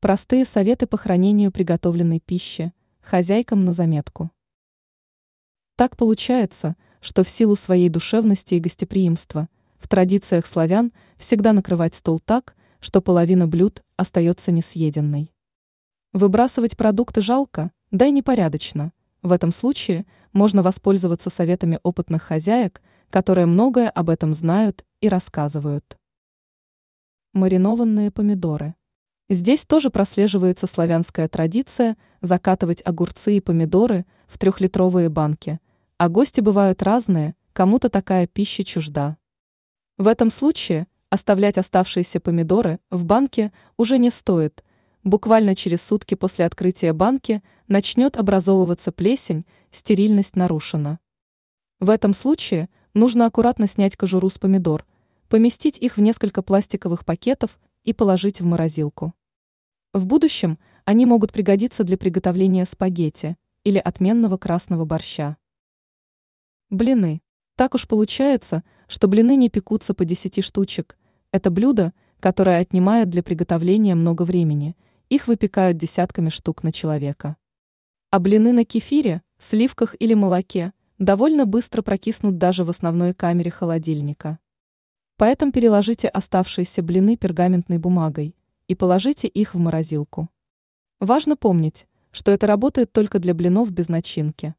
Простые советы по хранению приготовленной пищи, хозяйкам на заметку. Так получается, что в силу своей душевности и гостеприимства в традициях славян всегда накрывать стол так, что половина блюд остается несъеденной. Выбрасывать продукты жалко, да и непорядочно. В этом случае можно воспользоваться советами опытных хозяек, которые многое об этом знают и рассказывают. Маринованные помидоры. Здесь тоже прослеживается славянская традиция закатывать огурцы и помидоры в трехлитровые банки, а гости бывают разные, кому-то такая пища чужда. В этом случае оставлять оставшиеся помидоры в банке уже не стоит. Буквально через сутки после открытия банки начнет образовываться плесень, стерильность нарушена. В этом случае нужно аккуратно снять кожуру с помидор, поместить их в несколько пластиковых пакетов и положить в морозилку. В будущем они могут пригодиться для приготовления спагетти или отменного красного борща. Блины. Так уж получается, что блины не пекутся по 10 штучек. Это блюдо, которое отнимает для приготовления много времени. Их выпекают десятками штук на человека. А блины на кефире, сливках или молоке довольно быстро прокиснут даже в основной камере холодильника. Поэтому переложите оставшиеся блины пергаментной бумагой и положите их в морозилку. Важно помнить, что это работает только для блинов без начинки.